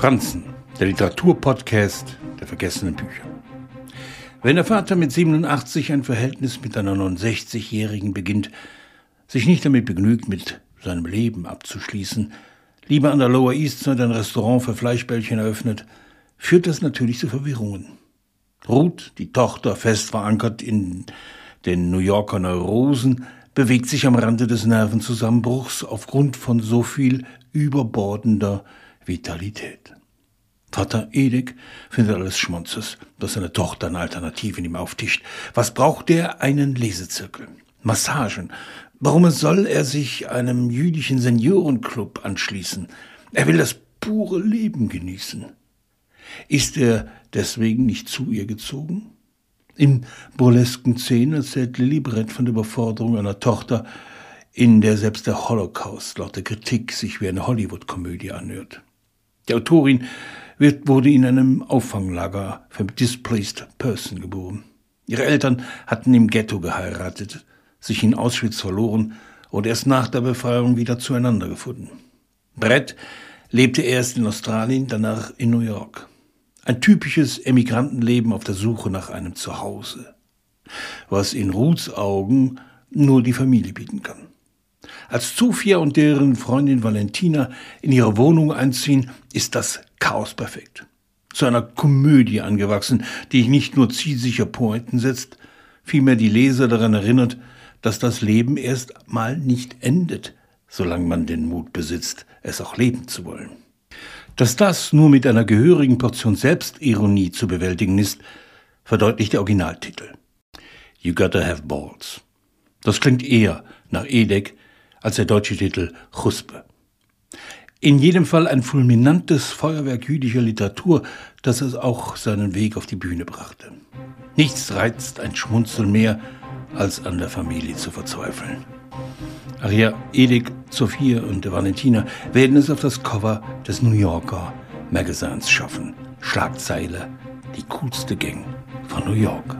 Franzen, der Literaturpodcast der vergessenen Bücher. Wenn der Vater mit 87 ein Verhältnis mit einer 69-Jährigen beginnt, sich nicht damit begnügt, mit seinem Leben abzuschließen, lieber an der Lower East Side ein Restaurant für Fleischbällchen eröffnet, führt das natürlich zu Verwirrungen. Ruth, die Tochter, fest verankert in den New Yorker Neurosen, bewegt sich am Rande des Nervenzusammenbruchs aufgrund von so viel überbordender Vitalität. Vater Edik findet alles Schmonzes, dass seine Tochter eine Alternative in ihm auftischt. Was braucht er? Einen Lesezirkel. Massagen. Warum soll er sich einem jüdischen Seniorenclub anschließen? Er will das pure Leben genießen. Ist er deswegen nicht zu ihr gezogen? In burlesken Szenen erzählt Lilly Brett von der Überforderung einer Tochter, in der selbst der Holocaust laut der Kritik sich wie eine Hollywood-Komödie anhört. Die Autorin wird, wurde in einem Auffanglager für Displaced Person geboren. Ihre Eltern hatten im Ghetto geheiratet, sich in Auschwitz verloren und erst nach der Befreiung wieder zueinander gefunden. Brett lebte erst in Australien, danach in New York. Ein typisches Emigrantenleben auf der Suche nach einem Zuhause, was in Ruths Augen nur die Familie bieten kann. Als Sophia und deren Freundin Valentina in ihre Wohnung einziehen, ist das Chaos perfekt. Zu einer Komödie angewachsen, die nicht nur zielsicher Pointen setzt, vielmehr die Leser daran erinnert, dass das Leben erst mal nicht endet, solange man den Mut besitzt, es auch leben zu wollen. Dass das nur mit einer gehörigen Portion Selbstironie zu bewältigen ist, verdeutlicht der Originaltitel. You Gotta Have Balls. Das klingt eher nach Edek als der deutsche Titel Chuspe. In jedem Fall ein fulminantes Feuerwerk jüdischer Literatur, das es auch seinen Weg auf die Bühne brachte. Nichts reizt ein Schmunzel mehr, als an der Familie zu verzweifeln. Ja, Edik, Sophia und Valentina werden es auf das Cover des New Yorker Magazins schaffen. Schlagzeile, die coolste Gang von New York.